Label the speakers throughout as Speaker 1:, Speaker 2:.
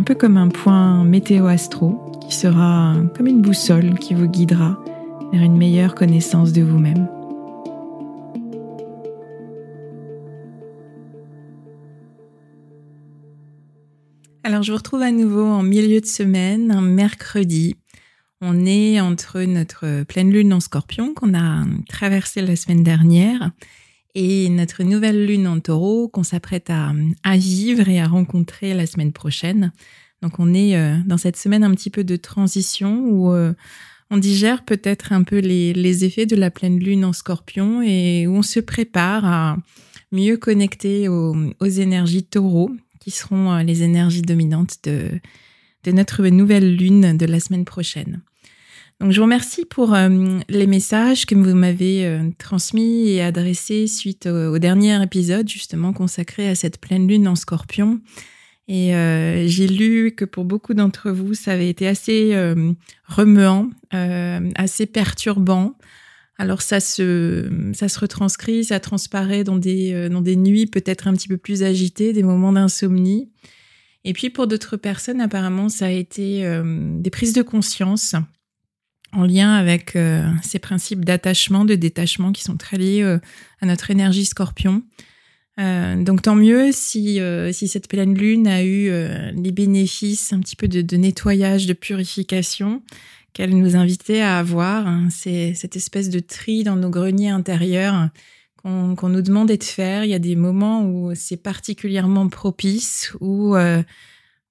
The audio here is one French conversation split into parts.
Speaker 1: un peu comme un point météo-astro qui sera comme une boussole qui vous guidera vers une meilleure connaissance de vous-même. Alors je vous retrouve à nouveau en milieu de semaine, mercredi. On est entre notre pleine lune en scorpion qu'on a traversée la semaine dernière et notre nouvelle lune en taureau qu'on s'apprête à, vivre et à rencontrer la semaine prochaine. Donc on est euh, dans cette semaine un petit peu de transition où euh, on digère peut-être un peu les, effets de la pleine lune en scorpion et où on se prépare à mieux connecter aux, énergies taureau qui seront euh, les énergies dominantes de, de notre nouvelle lune de la semaine prochaine. Donc, je vous remercie pour euh, les messages que vous m'avez euh, transmis et adressés suite au, dernier épisode, justement consacré à cette pleine lune en scorpion. Et euh, j'ai lu que pour beaucoup d'entre vous, ça avait été assez remuant, assez perturbant. Alors ça se, ça se retranscrit, ça transparaît dans des, dans des nuits peut-être un petit peu plus agitées, des moments d'insomnie. Et puis pour d'autres personnes, apparemment, ça a été des prises de conscience en lien avec euh, ces principes d'attachement, de détachement qui sont très liés euh, à notre énergie scorpion. Euh, donc tant mieux si, si cette pleine lune a eu les bénéfices un petit peu de, nettoyage, de purification qu'elle nous invitait à avoir. Hein. C'est cette espèce de tri dans nos greniers intérieurs qu'on nous demandait de faire. Il y a des moments où c'est particulièrement propice, où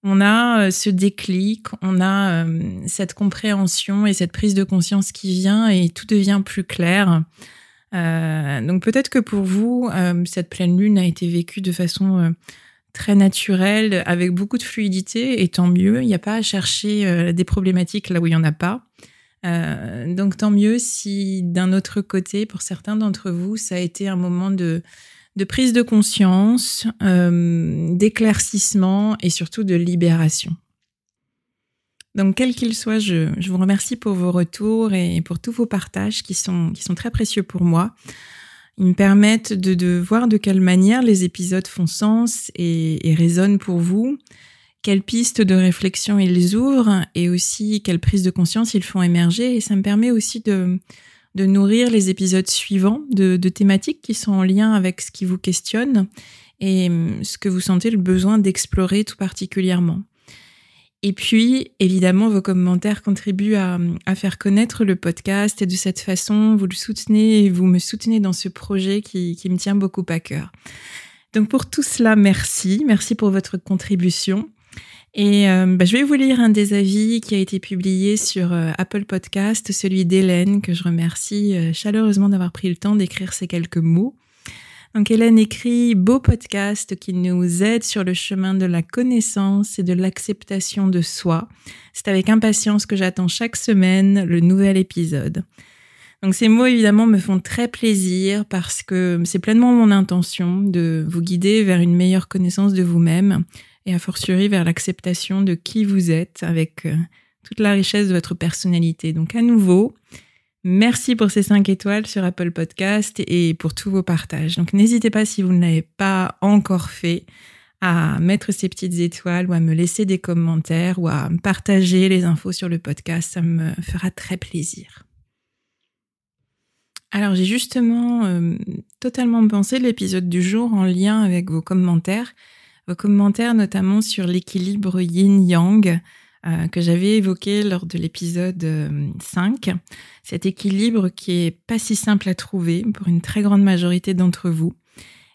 Speaker 1: on a euh, ce déclic, on a euh, cette compréhension et cette prise de conscience qui vient et tout devient plus clair. Euh, donc peut-être que pour vous, cette pleine lune a été vécue de façon très naturelle, avec beaucoup de fluidité, et tant mieux. Il n'y a pas à chercher des problématiques là où il n'y en a pas. donc tant mieux si d'un autre côté, pour certains d'entre vous, ça a été un moment de de prise de conscience, euh, d'éclaircissement et surtout de libération. Donc, quel qu'il soit, je, vous remercie pour vos retours et pour tous vos partages qui sont, qui sont très précieux pour moi. Ils me permettent de, voir de quelle manière les épisodes font sens et, et résonnent pour vous, quelles pistes de réflexion ils ouvrent et aussi quelles prises de conscience ils font émerger. Et ça me permet aussi de, de nourrir les épisodes suivants de, thématiques qui sont en lien avec ce qui vous questionne et hum, ce que vous sentez le besoin d'explorer tout particulièrement. Et puis, évidemment, vos commentaires contribuent à, faire connaître le podcast et de cette façon, vous le soutenez et vous me soutenez dans ce projet qui, qui me tient beaucoup à cœur. Donc pour tout cela, merci. Merci pour votre contribution. Et euh, bah, je vais vous lire un des avis qui a été publié sur euh, Apple Podcast, celui d'Hélène, que je remercie euh, chaleureusement d'avoir pris le temps d'écrire ces quelques mots. Donc Hélène écrit Beau podcast qui nous aide sur le chemin de la connaissance et de l'acceptation de soi. C'est avec impatience que j'attends chaque semaine le nouvel épisode. Donc ces mots évidemment me font très plaisir parce que c'est pleinement mon intention de vous guider vers une meilleure connaissance de vous-même et a fortiori vers l'acceptation de qui vous êtes avec euh, toute la richesse de votre personnalité. Donc à nouveau, merci pour ces 5 étoiles sur Apple Podcast et pour tous vos partages. Donc n'hésitez pas si vous ne l'avez pas encore fait à mettre ces petites étoiles ou à me laisser des commentaires ou à partager les infos sur le podcast. Ça me fera très plaisir. Alors j'ai justement euh, totalement pensé l'épisode du jour en lien avec vos commentaires commentaires notamment sur l'équilibre yin-yang euh, que j'avais évoqué lors de l'épisode 5. Euh, Cet équilibre qui est pas si simple à trouver pour une très grande majorité d'entre vous.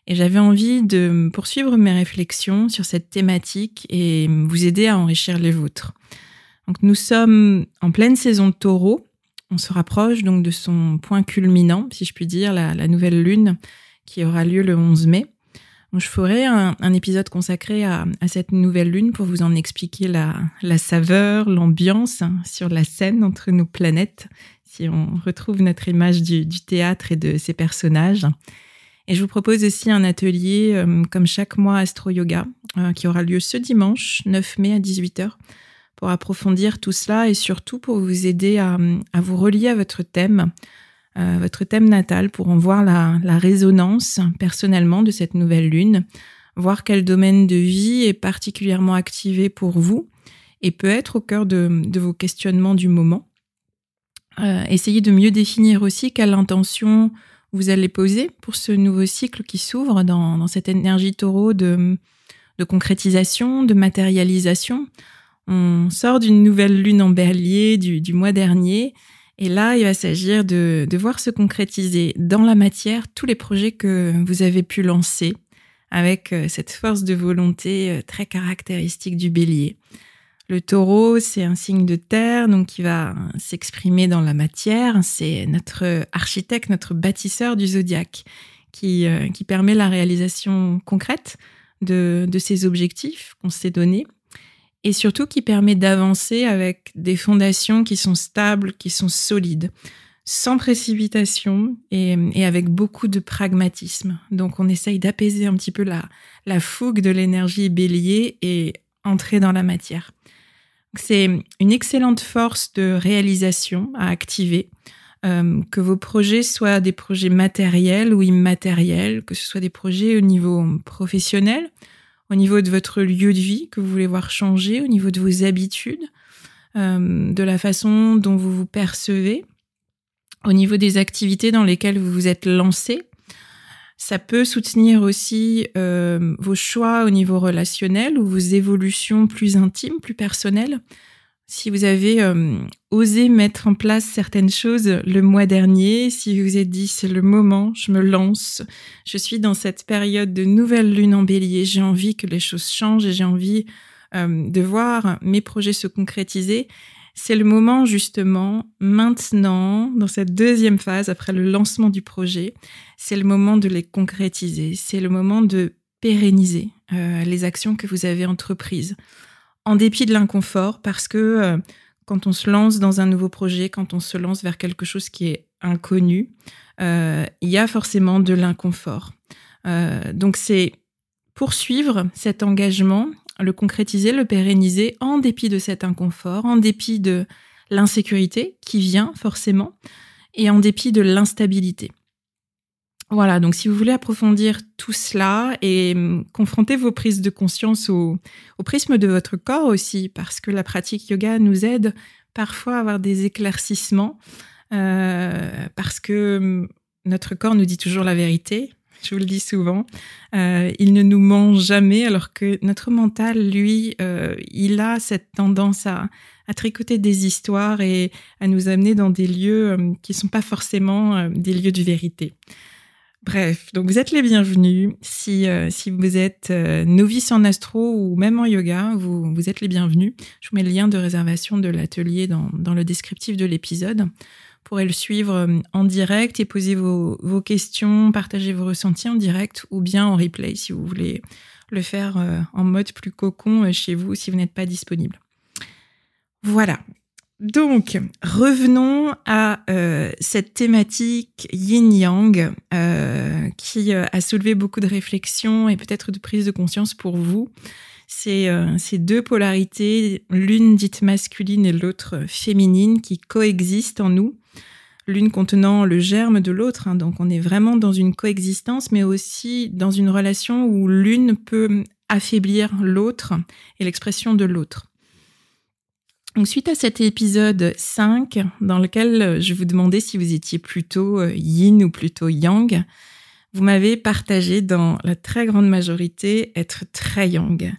Speaker 1: Et j'avais envie de poursuivre mes réflexions sur cette thématique et vous aider à enrichir les vôtres. Donc nous sommes en pleine saison de taureau. On se rapproche donc de son point culminant, si je puis dire, la, la nouvelle lune qui aura lieu le 11 mai je ferai un, épisode consacré à, cette nouvelle lune pour vous en expliquer la, saveur, l'ambiance sur la scène entre nos planètes, si on retrouve notre image du, théâtre et de ses personnages. Et je vous propose aussi un atelier, euh, comme chaque mois, Astro Yoga, euh, qui aura lieu ce dimanche, 9 mai à 18h, pour approfondir tout cela et surtout pour vous aider à vous relier à votre thème, euh, votre thème natal pour en voir la, résonance personnellement de cette nouvelle lune, voir quel domaine de vie est particulièrement activé pour vous et peut être au cœur de, vos questionnements du moment. Euh, essayez de mieux définir aussi quelle intention vous allez poser pour ce nouveau cycle qui s'ouvre dans, cette énergie taureau de, concrétisation, de matérialisation. On sort d'une nouvelle lune en berlier du mois dernier et là, il va s'agir de, voir se concrétiser dans la matière tous les projets que vous avez pu lancer avec euh, cette force de volonté euh, très caractéristique du bélier. Le taureau, c'est un signe de terre, donc qui va s'exprimer dans la matière. C'est notre architecte, notre bâtisseur du zodiaque, qui, euh, permet la réalisation concrète de ces objectifs qu'on s'est donnés et surtout qui permet d'avancer avec des fondations qui sont stables, qui sont solides, sans précipitation et, avec beaucoup de pragmatisme. Donc on essaye d'apaiser un petit peu la, la fougue de l'énergie bélier et entrer dans la matière. C'est une excellente force de réalisation à activer, euh, que vos projets soient des projets matériels ou immatériels, que ce soit des projets au niveau professionnel, au niveau de votre lieu de vie que vous voulez voir changer, au niveau de vos habitudes, euh, de la façon dont vous vous percevez, au niveau des activités dans lesquelles vous vous êtes lancé. Ça peut soutenir aussi euh, vos choix au niveau relationnel ou vos évolutions plus intimes, plus personnelles. Si vous avez euh, osé mettre en place certaines choses le mois dernier, si vous vous êtes dit c'est le moment, je me lance, je suis dans cette période de nouvelle lune en bélier, j'ai envie que les choses changent et j'ai envie euh, de voir mes projets se concrétiser, c'est le moment justement maintenant, dans cette deuxième phase, après le lancement du projet, c'est le moment de les concrétiser, c'est le moment de pérenniser euh, les actions que vous avez entreprises en dépit de l'inconfort, parce que euh, quand on se lance dans un nouveau projet, quand on se lance vers quelque chose qui est inconnu, euh, il y a forcément de l'inconfort. Euh, donc c'est poursuivre cet engagement, le concrétiser, le pérenniser en dépit de cet inconfort, en dépit de l'insécurité qui vient forcément, et en dépit de l'instabilité. Voilà, donc si vous voulez approfondir tout cela et hum, confronter vos prises de conscience au, prisme de votre corps aussi, parce que la pratique yoga nous aide parfois à avoir des éclaircissements, euh, parce que hum, notre corps nous dit toujours la vérité, je vous le dis souvent, euh, il ne nous ment jamais, alors que notre mental, lui, euh, il a cette tendance à, à, tricoter des histoires et à nous amener dans des lieux hum, qui ne sont pas forcément des lieux de vérité. Bref, donc vous êtes les bienvenus. Si, euh, vous êtes euh, novice en astro ou même en yoga, vous, êtes les bienvenus. Je vous mets le lien de réservation de l'atelier dans, le descriptif de l'épisode. Vous pourrez le suivre euh, en direct et poser vos, vos questions, partager vos ressentis en direct ou bien en replay si vous voulez le faire en mode plus cocon chez vous si vous n'êtes pas disponible. Voilà, donc, revenons à euh, cette thématique yin-yang euh, qui euh, a soulevé beaucoup de réflexions et peut-être de prise de conscience pour vous. C'est ces deux polarités, l'une dite masculine et l'autre féminine, qui coexistent en nous, l'une contenant le germe de l'autre. Hein. donc, on est vraiment dans une coexistence, mais aussi dans une relation où l'une peut affaiblir l'autre et l'expression de l'autre. Donc, suite à cet épisode 5, dans lequel euh, je vous demandais si vous étiez plutôt euh, yin ou plutôt yang, vous m'avez partagé dans la très grande majorité être très yang,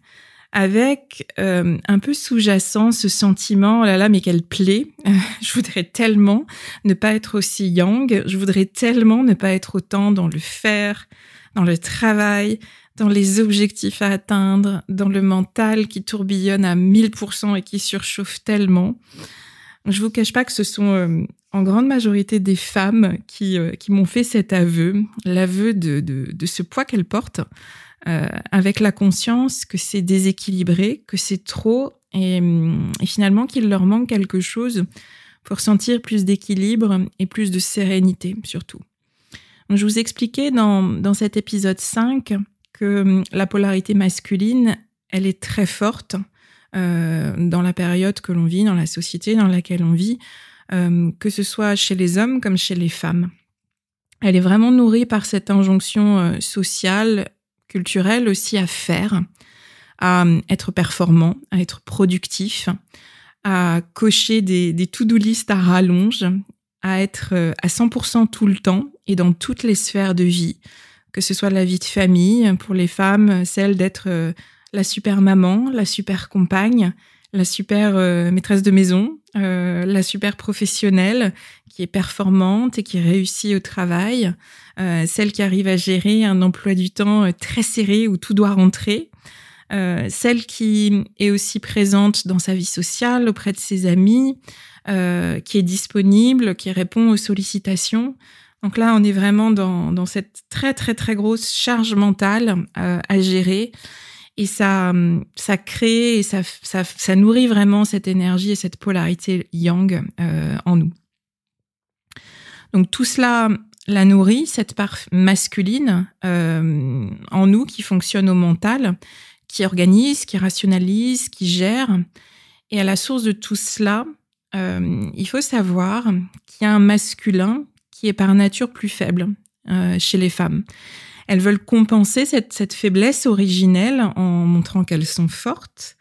Speaker 1: avec euh, un peu sous-jacent ce sentiment, oh là là, mais quelle plaît, je voudrais tellement ne pas être aussi yang, je voudrais tellement ne pas être autant dans le faire, dans le travail, dans les objectifs à atteindre, dans le mental qui tourbillonne à 1000% et qui surchauffe tellement. Je vous cache pas que ce sont euh, en grande majorité des femmes qui, euh, qui m'ont fait cet aveu, l'aveu de, de, de, ce poids qu'elles portent, euh, avec la conscience que c'est déséquilibré, que c'est trop, et, et finalement qu'il leur manque quelque chose pour sentir plus d'équilibre et plus de sérénité surtout. je vous expliquais dans, dans cet épisode 5 que hum, la polarité masculine, elle est très forte euh, dans la période que l'on vit, dans la société dans laquelle on vit, euh, que ce soit chez les hommes comme chez les femmes. Elle est vraiment nourrie par cette injonction euh, sociale, culturelle aussi à faire, à hum, être performant, à être productif, à cocher des, des to-do list à rallonge, à être euh, à 100% tout le temps et dans toutes les sphères de vie, que ce soit la vie de famille, pour les femmes, celle d'être euh, la super maman, la super compagne, la super euh, maîtresse de maison, euh, la super professionnelle qui est performante et qui réussit au travail, celle qui arrive à gérer un emploi du temps très serré où tout doit rentrer, celle qui est aussi présente dans sa vie sociale auprès de ses amis, qui est disponible, qui répond aux sollicitations. Donc là, on est vraiment dans, cette très très très grosse charge mentale euh, à gérer. Et ça, ça crée et ça, ça, nourrit vraiment cette énergie et cette polarité yang euh, en nous. Donc tout cela la nourrit, cette part masculine euh, en nous qui fonctionne au mental, qui organise, qui rationalise, qui gère. Et à la source de tout cela, il faut savoir qu'il y a un masculin qui est par nature plus faible euh, chez les femmes. Elles veulent compenser cette, cette faiblesse originelle en montrant qu'elles sont fortes,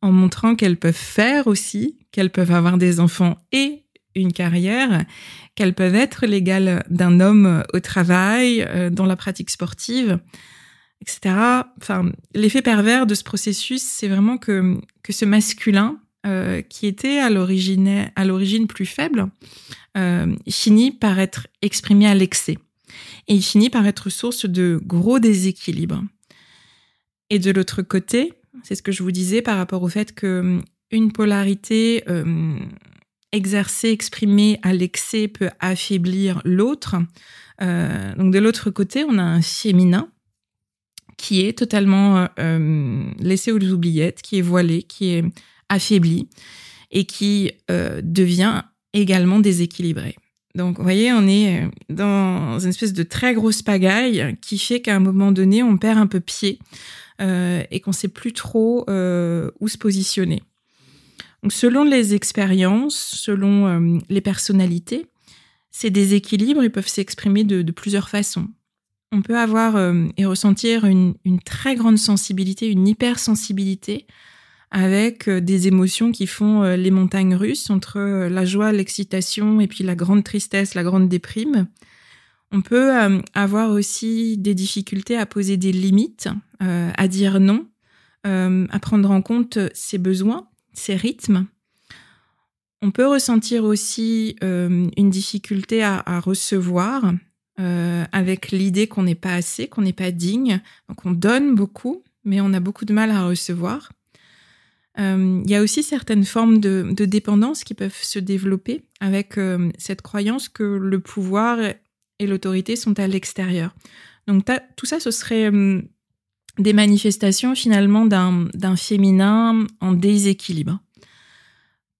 Speaker 1: en montrant qu'elles peuvent faire aussi, qu'elles peuvent avoir des enfants et une carrière, qu'elles peuvent être l'égale d'un homme au travail, euh, dans la pratique sportive, etc. Enfin, l'effet pervers de ce processus, c'est vraiment que, que ce masculin, euh, qui était à l'origine, plus faible, euh, finit par être exprimé à l'excès. Et il finit par être source de gros déséquilibres. Et de l'autre côté, c'est ce que je vous disais par rapport au fait que hum, une polarité euh, exercée, exprimée à l'excès peut affaiblir l'autre. Euh, donc de l'autre côté, on a un féminin qui est totalement laissé aux oubliettes, qui est voilé, qui est affaibli et qui devient également déséquilibré. Donc, vous voyez, on est euh, dans une espèce de très grosse pagaille qui fait qu'à un moment donné, on perd un peu pied euh, et qu'on sait plus trop euh, où se positionner. Selon les expériences, selon les personnalités, ces déséquilibres ils peuvent s'exprimer de, plusieurs façons. On peut avoir et ressentir une, très grande sensibilité, une hypersensibilité avec euh, des émotions qui font euh, les montagnes russes entre euh, la joie, l'excitation et puis la grande tristesse, la grande déprime. On peut avoir aussi des difficultés à poser des limites, à dire non, à prendre en compte ses besoins, ses rythmes. On peut ressentir aussi une difficulté à, recevoir, avec l'idée qu'on n'est pas assez, qu'on n'est pas digne. Donc on donne beaucoup, mais on a beaucoup de mal à recevoir. Il y a aussi certaines formes de, dépendance qui peuvent se développer avec cette croyance que le pouvoir et l'autorité sont à l'extérieur. Donc tout ça, ce serait des manifestations finalement d'un féminin en déséquilibre.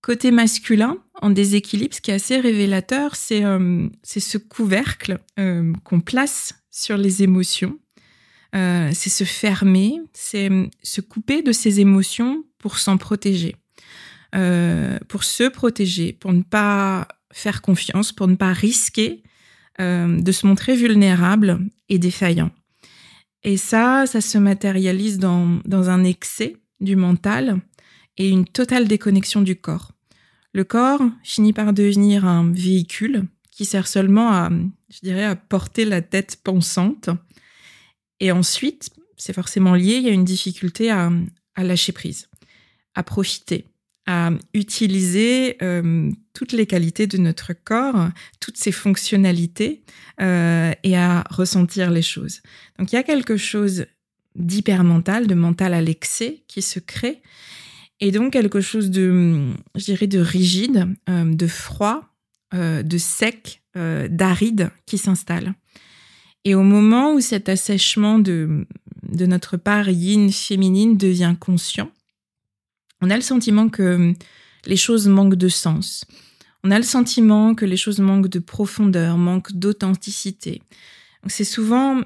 Speaker 1: Côté masculin, en déséquilibre, ce qui est assez révélateur, c'est euh, ce couvercle euh, qu'on place sur les émotions. Euh, c'est se fermer, c'est se couper de ses émotions pour s'en protéger, pour se protéger, pour ne pas faire confiance, pour ne pas risquer de se montrer vulnérable et défaillant. Et ça, ça se matérialise dans, dans un excès du mental et une totale déconnexion du corps. Le corps finit par devenir un véhicule qui sert seulement à, je dirais, à porter la tête pensante. Et ensuite, c'est forcément lié, il y a une difficulté à, à lâcher prise, à profiter, à utiliser euh, toutes les qualités de notre corps, toutes ses fonctionnalités euh, et à ressentir les choses. Donc il y a quelque chose d'hyper-mental, de mental à l'excès qui se crée et donc quelque chose de, je dirais, de rigide, euh, de froid, de sec, d'aride qui s'installe. Et au moment où cet assèchement de, de notre part yin féminine devient conscient, on a le sentiment que les choses manquent de sens. On a le sentiment que les choses manquent de profondeur, manquent d'authenticité. C'est souvent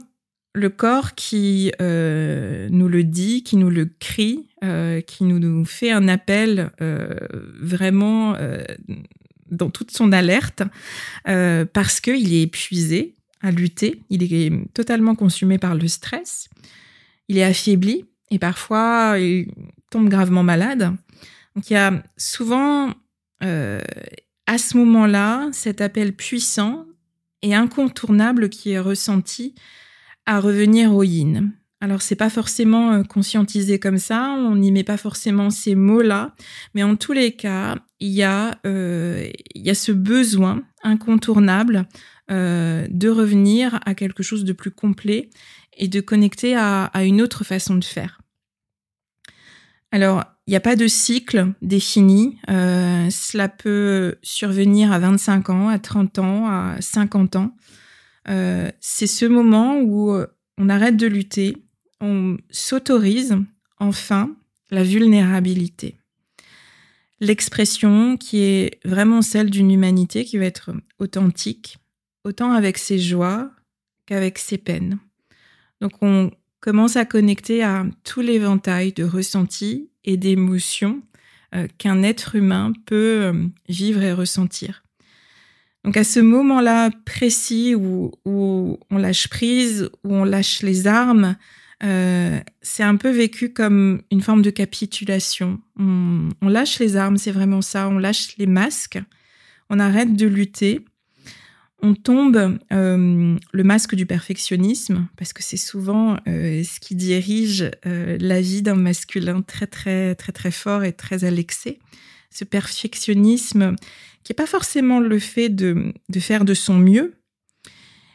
Speaker 1: le corps qui euh, nous le dit, qui nous le crie, euh, qui nous, fait un appel euh, vraiment dans toute son alerte, parce qu'il est épuisé à lutter, il est totalement consumé par le stress, il est affaibli, et parfois il tombe gravement malade. Donc il y a souvent euh, à ce moment-là cet appel puissant et incontournable qui est ressenti à revenir au yin. Alors c'est pas forcément euh, conscientisé comme ça, on n'y met pas forcément ces mots-là, mais en tous les cas, il y a, euh, il y a ce besoin incontournable de revenir à quelque chose de plus complet et de connecter à, à une autre façon de faire. Alors, il n'y a pas de cycle défini. Euh, cela peut survenir à 25 ans, à 30 ans, à 50 ans. Euh, c'est ce moment où on arrête de lutter, on s'autorise enfin la vulnérabilité. L'expression qui est vraiment celle d'une humanité qui va être authentique, autant avec ses joies qu'avec ses peines. Donc on commence à connecter à tout l'éventail de ressentis et d'émotions euh, qu'un être humain peut euh, vivre et ressentir. Donc à ce moment-là précis où, on lâche prise, où on lâche les armes, euh, c'est un peu vécu comme une forme de capitulation. on lâche les armes, c'est vraiment ça, on lâche les masques, on arrête de lutter on tombe euh, le masque du perfectionnisme, parce que c'est souvent euh, ce qui dirige euh, la vie d'un masculin très très très très fort et très l'excès. Ce perfectionnisme qui n'est pas forcément le fait de, de, faire de son mieux,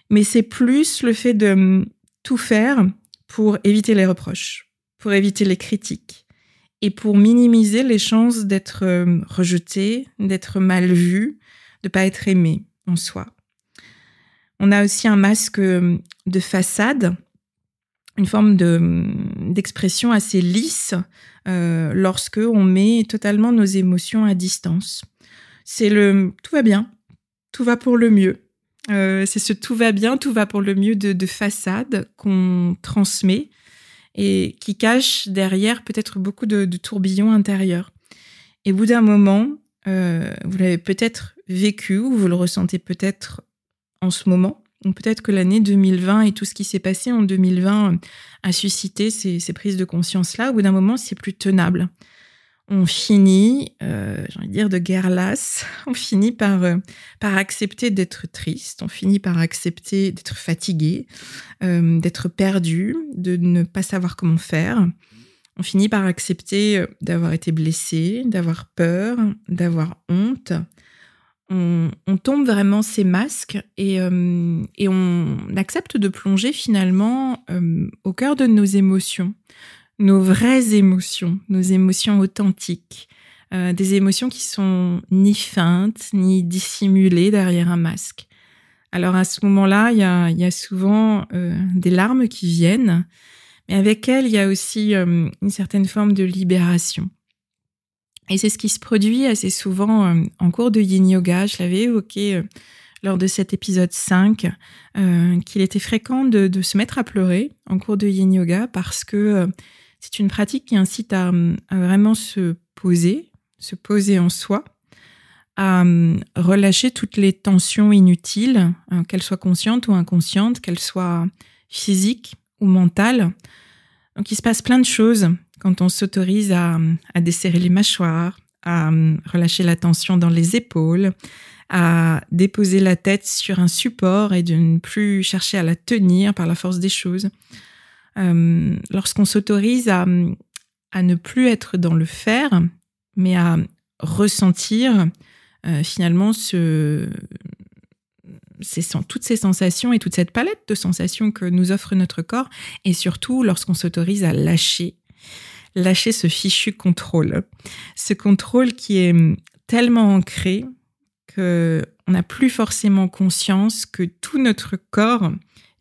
Speaker 1: mais c'est plus le fait de tout faire pour éviter les reproches, pour éviter les critiques et pour minimiser les chances d'être rejeté, d'être mal vu, de pas être aimé en soi. On a aussi un masque euh, de façade, une forme d'expression assez lisse euh, lorsque on met totalement nos émotions à distance. C'est le tout va bien, tout va pour le mieux. Euh, c'est ce tout va bien, tout va pour le mieux de, façade qu'on transmet et qui cache derrière peut-être beaucoup de, tourbillons intérieurs. Et au bout d'un moment, vous l'avez peut-être vécu ou vous le ressentez peut-être en ce moment. peut-être que l'année 2020 et tout ce qui s'est passé en 2020 a suscité ces, prises de conscience-là. Au bout d'un moment, c'est plus tenable. On finit, euh, j'ai envie de dire, de guerre lasse. On finit par, euh, par accepter d'être triste. On finit par accepter d'être fatigué, euh, d'être perdu, de ne pas savoir comment faire. On finit par accepter d'avoir été blessé, d'avoir peur, d'avoir honte, on, tombe vraiment ces masques et, euh, et, on accepte de plonger finalement euh, au cœur de nos émotions, nos vraies émotions, nos émotions authentiques, euh, des émotions qui sont ni feintes ni dissimulées derrière un masque. Alors à ce moment-là, il y a, y a, souvent des larmes qui viennent, mais avec elles, il y a aussi une certaine forme de libération. Et c'est ce qui se produit assez souvent euh, en cours de yin yoga. Je l'avais évoqué euh, lors de cet épisode 5, euh, qu'il était fréquent de, se mettre à pleurer en cours de yin yoga parce que c'est une pratique qui incite à, vraiment se poser, se poser en soi, à relâcher toutes les tensions inutiles, qu'elles soient conscientes ou inconscientes, qu'elles soient physiques ou mentales. Donc il se passe plein de choses quand on s'autorise à, desserrer les mâchoires, à relâcher la tension dans les épaules, à déposer la tête sur un support et de ne plus chercher à la tenir par la force des choses. Euh, lorsqu'on s'autorise à, ne plus être dans le faire, mais à ressentir euh, finalement toutes ces sensations et toute cette palette de sensations que nous offre notre corps, et surtout lorsqu'on s'autorise à lâcher lâcher ce fichu contrôle. Ce contrôle qui est tellement ancré que on n'a plus forcément conscience que tout notre corps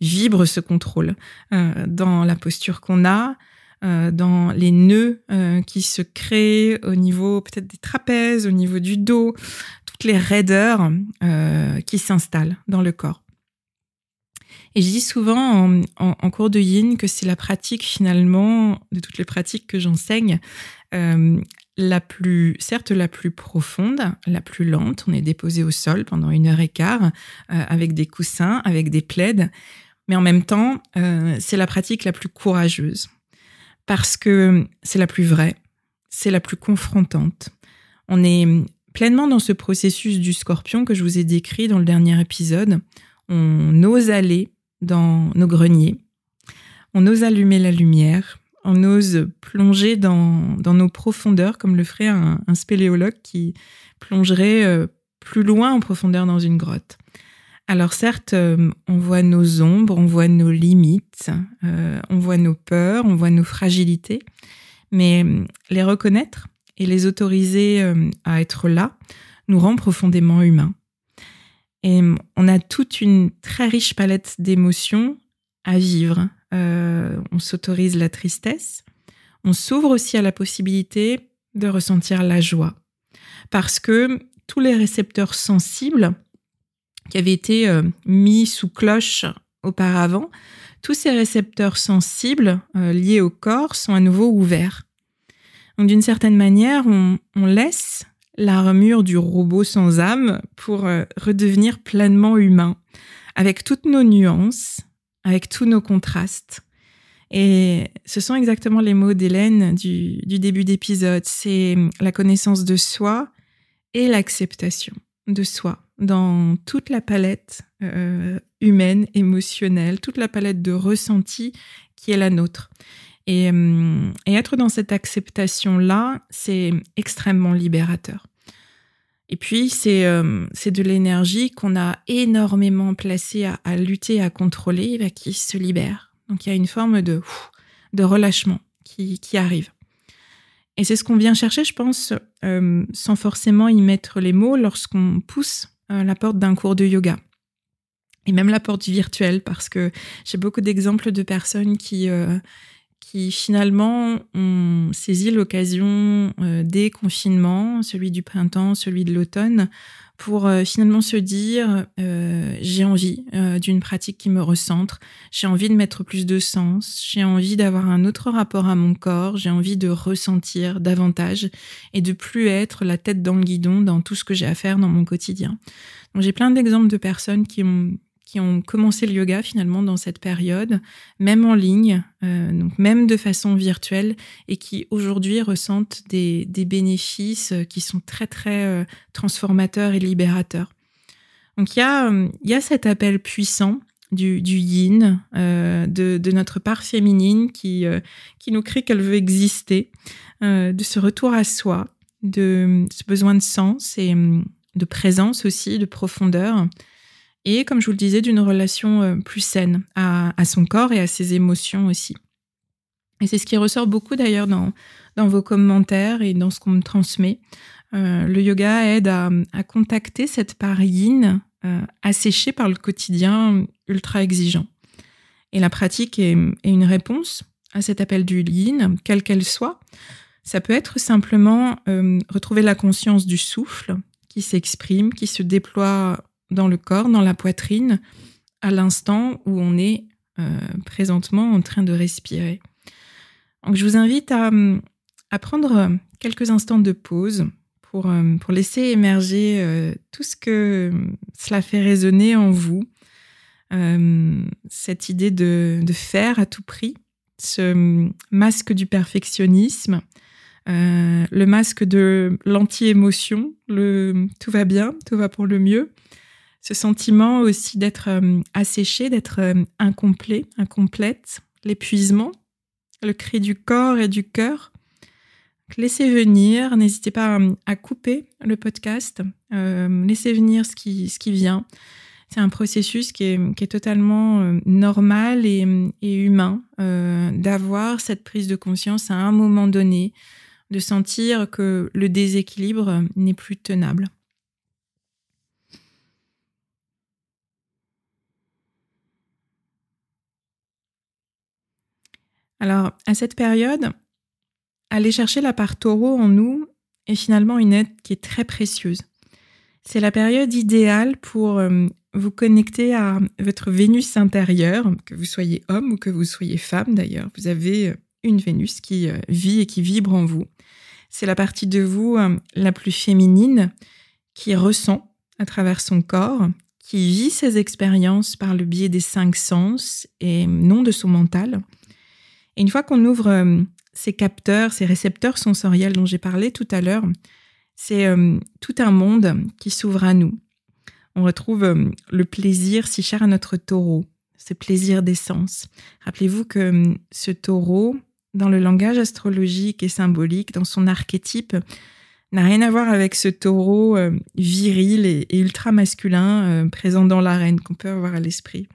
Speaker 1: vibre ce contrôle euh, dans la posture qu'on a, euh, dans les nœuds euh, qui se créent au niveau peut-être des trapèzes, au niveau du dos, toutes les raideurs qui s'installent dans le corps. Et je dis souvent en, cours de yin que c'est la pratique finalement de toutes les pratiques que j'enseigne, euh, la plus, certes la plus profonde, la plus lente. On est déposé au sol pendant une heure et quart euh, avec des coussins, avec des plaides, mais en même temps, euh, c'est la pratique la plus courageuse parce que c'est la plus vraie, c'est la plus confrontante. On est pleinement dans ce processus du scorpion que je vous ai décrit dans le dernier épisode. On ose aller dans nos greniers. On ose allumer la lumière, on ose plonger dans, nos profondeurs, comme le ferait un, spéléologue qui plongerait euh, plus loin en profondeur dans une grotte. Alors certes, euh, on voit nos ombres, on voit nos limites, euh, on voit nos peurs, on voit nos fragilités, mais les reconnaître et les autoriser à être là nous rend profondément humains. Et on a toute une très riche palette d'émotions à vivre. Euh, on s'autorise la tristesse. On s'ouvre aussi à la possibilité de ressentir la joie. Parce que tous les récepteurs sensibles qui avaient été euh, mis sous cloche auparavant, tous ces récepteurs sensibles euh, liés au corps sont à nouveau ouverts. Donc d'une certaine manière, on laisse l'armure du robot sans âme pour euh, redevenir pleinement humain, avec toutes nos nuances, avec tous nos contrastes. Et ce sont exactement les mots d'Hélène du, début d'épisode. C'est la connaissance de soi et l'acceptation de soi dans toute la palette euh, humaine, émotionnelle, toute la palette de ressentis qui est la nôtre. Euh, et, être dans cette acceptation-là, c'est extrêmement libérateur. Et puis, c'est euh, de l'énergie qu'on a énormément placée à, lutter, à contrôler, bah, qui se libère. Donc, il y a une forme de, de relâchement qui, qui arrive. Et c'est ce qu'on vient chercher, je pense, euh, sans forcément y mettre les mots, lorsqu'on pousse la porte d'un cours de yoga. Et même la porte virtuelle, parce que j'ai beaucoup d'exemples de personnes qui, qui finalement ont saisi l'occasion euh, des confinements, celui du printemps, celui de l'automne, pour euh, finalement se dire euh, j'ai envie d'une pratique qui me recentre, j'ai envie de mettre plus de sens, j'ai envie d'avoir un autre rapport à mon corps, j'ai envie de ressentir davantage et de plus être la tête dans le guidon dans tout ce que j'ai à faire dans mon quotidien. Donc j'ai plein d'exemples de personnes qui ont qui ont commencé le yoga finalement dans cette période, même en ligne, euh, donc même de façon virtuelle, et qui aujourd'hui ressentent des, bénéfices euh, qui sont très très euh, transformateurs et libérateurs. Donc il y a, y a cet appel puissant du, yin, de, notre part féminine qui, qui nous crie qu'elle veut exister, de ce retour à soi, de ce besoin de sens et de présence aussi, de profondeur, et comme je vous le disais, d'une relation euh, plus saine à, son corps et à ses émotions aussi. Et c'est ce qui ressort beaucoup d'ailleurs dans, vos commentaires et dans ce qu'on me transmet. Euh, le yoga aide à, contacter cette part yin euh, asséchée par le quotidien ultra exigeant. Et la pratique est, une réponse à cet appel du yin, quelle qu'elle soit. Ça peut être simplement retrouver la conscience du souffle qui s'exprime, qui se déploie dans le corps, dans la poitrine, à l'instant où on est euh, présentement en train de respirer. Donc, je vous invite à, prendre quelques instants de pause pour, euh, pour laisser émerger euh, tout ce que cela fait résonner en vous. cette idée de, de, faire à tout prix, ce masque du perfectionnisme, le masque de l'anti-émotion, le tout va bien, tout va pour le mieux, ce sentiment aussi d'être euh, asséché, d'être euh, incomplet, incomplète, l'épuisement, le cri du corps et du cœur. Laissez venir, n'hésitez pas euh, à, couper le podcast, laissez venir ce qui, vient. C'est un processus qui est, qui est totalement normal et, et humain d'avoir cette prise de conscience à un moment donné, de sentir que le déséquilibre n'est plus tenable. Alors, à cette période, aller chercher la part taureau en nous est finalement une aide qui est très précieuse. C'est la période idéale pour euh, vous connecter à votre Vénus intérieure, que vous soyez homme ou que vous soyez femme d'ailleurs. Vous avez euh, une Vénus qui euh, vit et qui vibre en vous. C'est la partie de vous la plus féminine qui ressent à travers son corps, qui vit ses expériences par le biais des cinq sens et non de son mental. Et une fois qu'on ouvre euh, ces capteurs, ces récepteurs sensoriels dont j'ai parlé tout à l'heure, c'est euh, tout un monde qui s'ouvre à nous. On retrouve euh, le plaisir si cher à notre taureau, ce plaisir d'essence. Rappelez-vous que ce taureau, dans le langage astrologique et symbolique, dans son archétype, n'a rien à voir avec ce taureau viril et, ultra masculin présent dans l'arène qu'on peut avoir à l'esprit.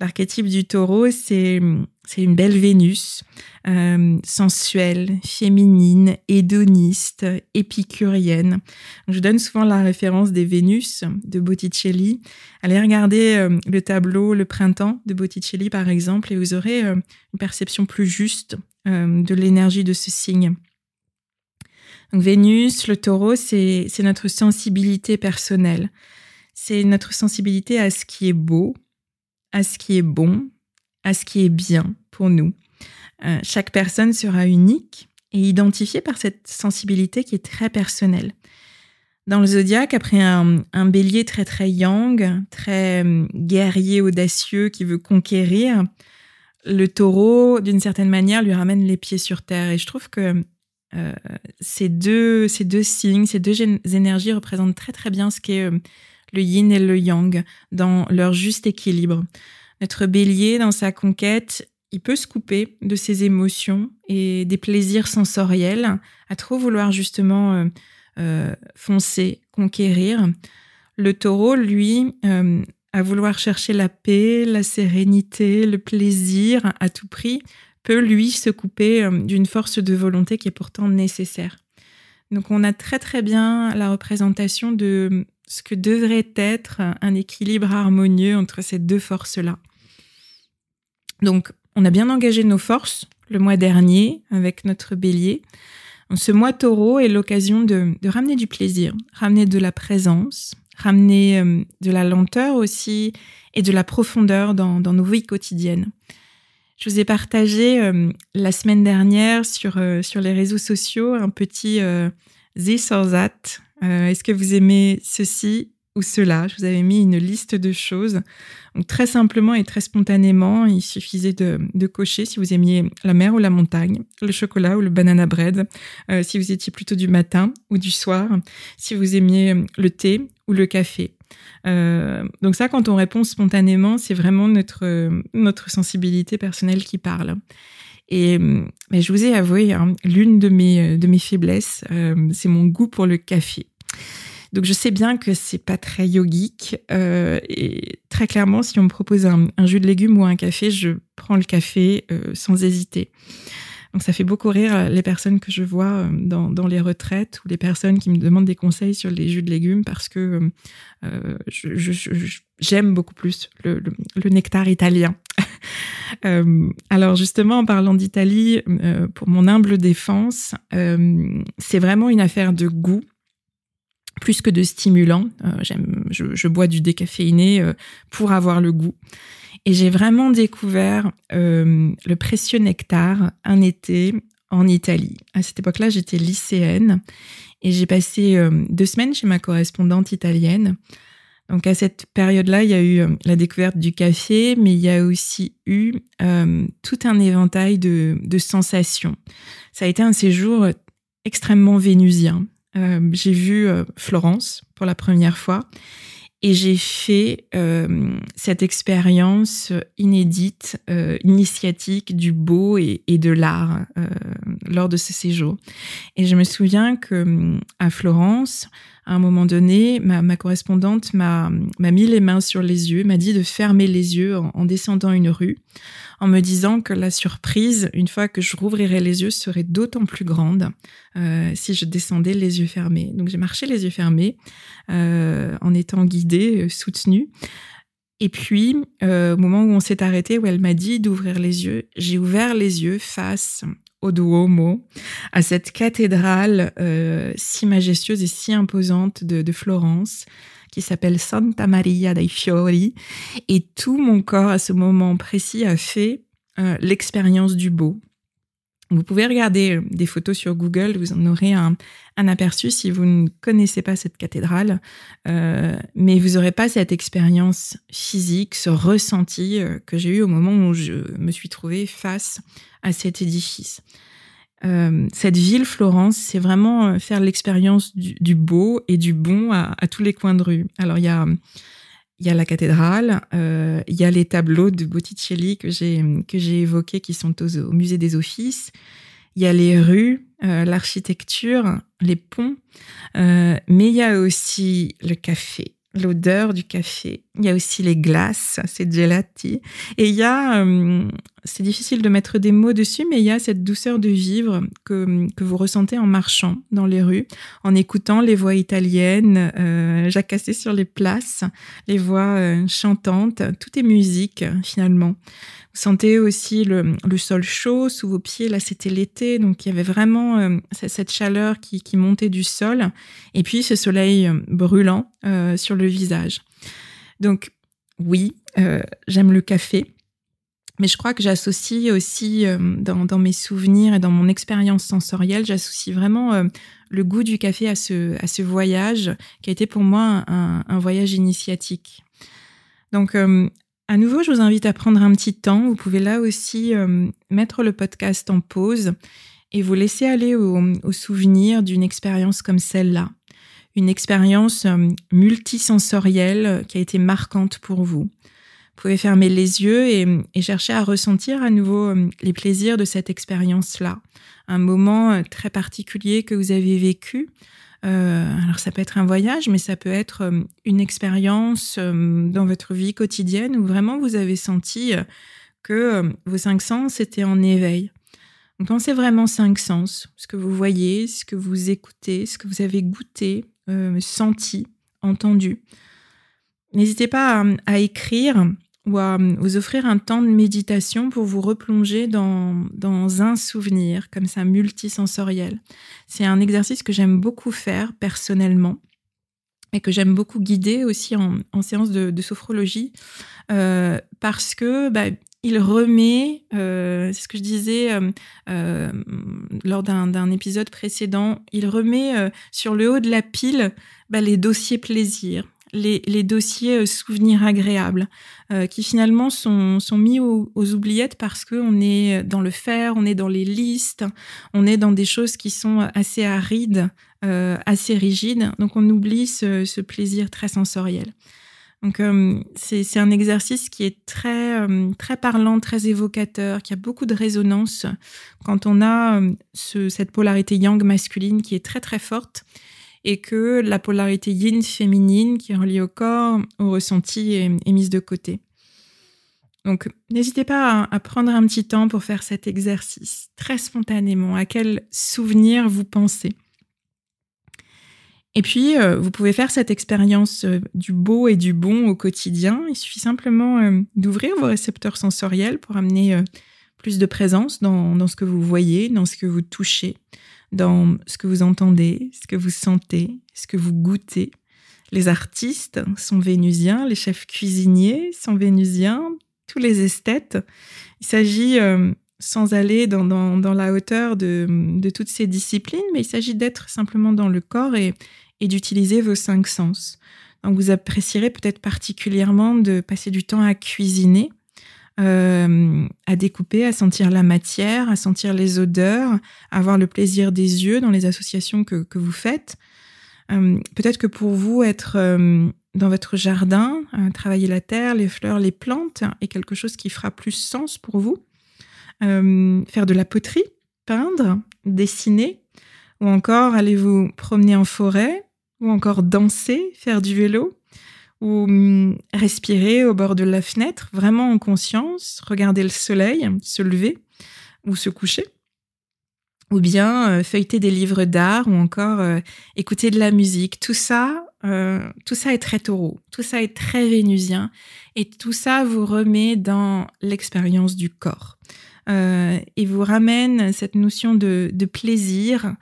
Speaker 1: L'archétype du taureau, c'est c'est une belle Vénus, euh, sensuelle, féminine, hédoniste, épicurienne. Je donne souvent la référence des Vénus de Botticelli. Allez regarder euh, le tableau Le Printemps de Botticelli, par exemple, et vous aurez euh, une perception plus juste de l'énergie de ce signe. Donc Vénus, le taureau, c'est notre sensibilité personnelle. C'est notre sensibilité à ce qui est beau, à ce qui est bon, à ce qui est bien pour nous. Euh, chaque personne sera unique et identifiée par cette sensibilité qui est très personnelle. Dans le zodiaque, après un, bélier très très yang, très euh, guerrier, audacieux, qui veut conquérir, le taureau, d'une certaine manière, lui ramène les pieds sur terre. Et je trouve que euh, ces, deux, ces deux signes, ces deux énergies représentent très très bien ce qu'est le yin et le yang dans leur juste équilibre. Notre bélier, dans sa conquête, il peut se couper de ses émotions et des plaisirs sensoriels à trop vouloir justement euh, euh, foncer, conquérir. Le taureau, lui, euh, à vouloir chercher la paix, la sérénité, le plaisir à tout prix, peut lui se couper d'une force de volonté qui est pourtant nécessaire. Donc on a très très bien la représentation de ce que devrait être un équilibre harmonieux entre ces deux forces-là. Donc, on a bien engagé nos forces le mois dernier avec notre bélier. Ce mois taureau est l'occasion de, ramener du plaisir, ramener de la présence, ramener euh, de la lenteur aussi et de la profondeur dans, nos vies quotidiennes. Je vous ai partagé euh, la semaine dernière sur, euh, sur les réseaux sociaux un petit this or that. Est-ce que vous aimez ceci ou cela? Je vous avais mis une liste de choses. Très simplement et très spontanément, il suffisait de, cocher si vous aimiez la mer ou la montagne, le chocolat ou le banana bread, euh, si vous étiez plutôt du matin ou du soir, si vous aimiez le thé ou le café. Euh, donc ça, quand on répond spontanément, c'est vraiment notre, notre sensibilité personnelle qui parle. Et mais je vous ai avoué, hein, l'une de mes, de mes faiblesses, euh, c'est mon goût pour le café. Donc je sais bien que c'est pas très yogique euh, et très clairement, si on me propose un, jus de légumes ou un café, je prends le café euh, sans hésiter. Donc ça fait beaucoup rire les personnes que je vois euh, dans, les retraites ou les personnes qui me demandent des conseils sur les jus de légumes parce que euh, j'aime beaucoup plus le, nectar italien. euh, alors justement, en parlant d'Italie, euh, pour mon humble défense, euh, c'est vraiment une affaire de goût plus que de stimulant. je, bois du décaféiné pour avoir le goût. Et j'ai vraiment découvert euh, le précieux nectar un été en Italie. À cette époque-là, j'étais lycéenne et j'ai passé euh, deux semaines chez ma correspondante italienne. Donc à cette période-là, il y a eu euh, la découverte du café, mais il y a aussi eu tout un éventail de, de, sensations. Ça a été un séjour extrêmement vénusien. j'ai vu Florence pour la première fois et j'ai fait euh, cette expérience inédite, euh, initiatique du beau et, de l'art euh, lors de ce séjour. Et je me souviens que à Florence, à un moment donné, ma, correspondante m'a mis les mains sur les yeux, m'a dit de fermer les yeux en, en, descendant une rue, en me disant que la surprise, une fois que je rouvrirais les yeux, serait d'autant plus grande euh, si je descendais les yeux fermés. Donc j'ai marché les yeux fermés euh, en étant guidée, euh, soutenue. Et puis, au moment où on s'est arrêté, où elle m'a dit d'ouvrir les yeux, j'ai ouvert les yeux face au Duomo, à cette cathédrale euh, si majestueuse et si imposante de, Florence, qui s'appelle Santa Maria dei Fiori. Et tout mon corps, à ce moment précis, a fait euh, l'expérience du beau. Vous pouvez regarder euh, des photos sur Google, vous en aurez un, aperçu si vous ne connaissez pas cette cathédrale, euh, mais vous n'aurez pas cette expérience physique, ce ressenti euh, que j'ai eu au moment où je me suis trouvée face à cet édifice. Cette ville, Florence, c'est vraiment faire l'expérience du, du, beau et du bon à, à, tous les coins de rue. Alors il y a il y a la cathédrale, euh, il y a les tableaux de Botticelli que j'ai que j'ai évoqués qui sont au, musée des Offices. Il y a les rues, euh, l'architecture, les ponts, euh, mais il y a aussi le café, l'odeur du café. Il y a aussi les glaces, c'est gelati. Et il y a, euh, c'est difficile de mettre des mots dessus, mais il y a cette douceur de vivre que, que vous ressentez en marchant dans les rues, en écoutant les voix italiennes euh, jacasser sur les places, les voix euh, chantantes. Tout est musique finalement. Vous sentez aussi le, le, sol chaud sous vos pieds. Là, c'était l'été, donc il y avait vraiment cette chaleur qui, qui, montait du sol. Et puis ce soleil brûlant sur le visage. Donc oui, euh, j'aime le café. Mais je crois que j'associe aussi euh, dans, mes souvenirs et dans mon expérience sensorielle, j'associe vraiment le goût du café à ce, voyage qui a été pour moi un, voyage initiatique. Donc, à nouveau, je vous invite à prendre un petit temps. Vous pouvez là aussi euh, mettre le podcast en pause et vous laisser aller au souvenir d'une expérience comme celle-là. Une expérience euh, multisensorielle qui a été marquante pour vous. Vous pouvez fermer les yeux et, chercher à ressentir à nouveau euh, les plaisirs de cette expérience-là. Un moment euh, très particulier que vous avez vécu, euh, alors ça peut être un voyage, mais ça peut être euh, une expérience euh, dans votre vie quotidienne où vraiment vous avez senti que vos cinq sens étaient en éveil. Donc pensez vraiment cinq sens, ce que vous voyez, ce que vous écoutez, ce que vous avez goûté, euh, senti, entendu. N'hésitez pas à, écrire ou à vous offrir un temps de méditation pour vous replonger dans, dans un souvenir comme ça multisensoriel. C'est un exercice que j'aime beaucoup faire personnellement et que j'aime beaucoup guider aussi en, séance de, de sophrologie euh, parce que bah, il remet, euh, c'est ce que je disais euh, euh lors d'un épisode précédent, il remet sur le haut de la pile bah, les dossiers plaisir, les, dossiers souvenirs agréables, qui finalement sont, mis aux, oubliettes parce qu'on est dans le faire, on est dans les listes, on est dans des choses qui sont assez arides, assez rigides, donc on oublie ce plaisir très sensoriel. Donc euh, c'est un exercice qui est très euh, très parlant, très évocateur, qui a beaucoup de résonance quand on a euh, ce, cette polarité yang masculine qui est très très forte et que la polarité yin féminine qui est reliée au corps, au ressenti est, mise de côté. Donc, n'hésitez pas à, prendre un petit temps pour faire cet exercice très spontanément. À quel souvenir vous pensez? Et puis, euh, vous pouvez faire cette expérience euh, du beau et du bon au quotidien. Il suffit simplement euh, d'ouvrir vos récepteurs sensoriels pour amener plus de présence dans, ce que vous voyez, dans ce que vous touchez, dans ce que vous entendez, ce que vous sentez, ce que vous goûtez. Les artistes sont vénusiens, les chefs cuisiniers sont vénusiens, tous les esthètes. Il s'agit, sans aller dans, la hauteur de, toutes ces disciplines, mais il s'agit d'être simplement dans le corps et, et d'utiliser vos cinq sens. Donc vous apprécierez peut-être particulièrement de passer du temps à cuisiner euh, à découper, à sentir la matière, à sentir les odeurs, à avoir le plaisir des yeux dans les associations que, vous faites. Euh, peut-être que pour vous, être euh, dans votre jardin, travailler la terre, les fleurs, les plantes est quelque chose qui fera plus sens pour vous. faire de la poterie, peindre, dessiner, ou encore aller vous promener en forêt, ou encore danser, faire du vélo. Ou hum, respirer au bord de la fenêtre, vraiment en conscience, regarder le soleil, se lever ou se coucher, ou bien euh, feuilleter des livres d'art ou encore euh, écouter de la musique. Tout ça, euh, tout ça est très taureau, tout ça est très vénusien et tout ça vous remet dans l'expérience du corps. Et vous ramène cette notion de, plaisir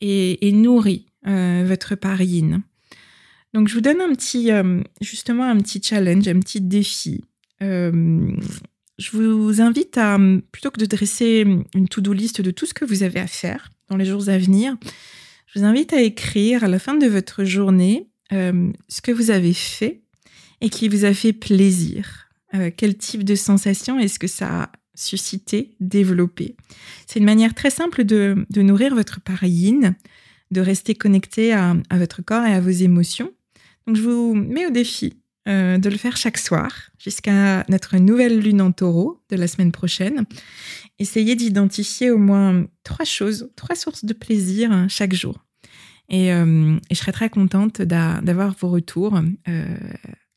Speaker 1: et, et nourrit votre parine. Donc, je vous donne un petit, euh, justement, un petit challenge, un petit défi. Euh, je vous invite à, plutôt que de dresser une to-do list de tout ce que vous avez à faire dans les jours à venir, je vous invite à écrire à la fin de votre journée euh, ce que vous avez fait et qui vous a fait plaisir. quel type de sensation est-ce que ça a suscité, développé? C'est une manière très simple de, nourrir votre pareilline, de rester connecté à, votre corps et à vos émotions donc je vous mets au défi euh, de le faire chaque soir jusqu'à notre nouvelle lune en taureau de la semaine prochaine. Essayez d'identifier au moins trois choses, trois sources de plaisir hein, chaque jour. Euh, et, je serais très contente d'avoir vos retours euh,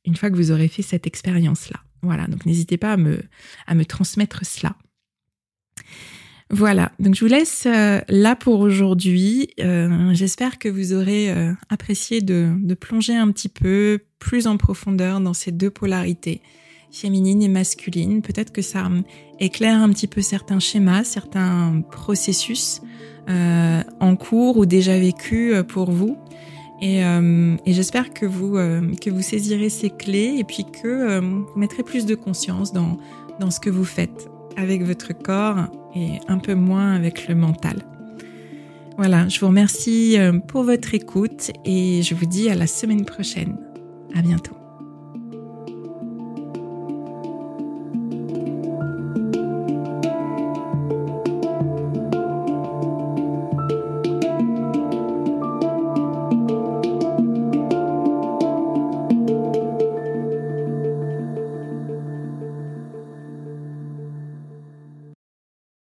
Speaker 1: une fois que vous aurez fait cette expérience-là. Voilà, donc n'hésitez pas à me transmettre cela. Voilà, donc je vous laisse euh, là pour aujourd'hui. Euh, j'espère que vous aurez euh, apprécié de, plonger un petit peu plus en profondeur dans ces deux polarités, féminine et masculine. Peut-être que ça éclaire un petit peu certains schémas, certains processus en cours ou déjà vécus pour vous. Et, j'espère que vous, saisirez ces clés et puis que vous mettrez plus de conscience dans ce que vous faites avec votre corps et un peu moins avec le mental. Voilà, je vous remercie euh, pour votre écoute et je vous dis à la semaine prochaine. À bientôt.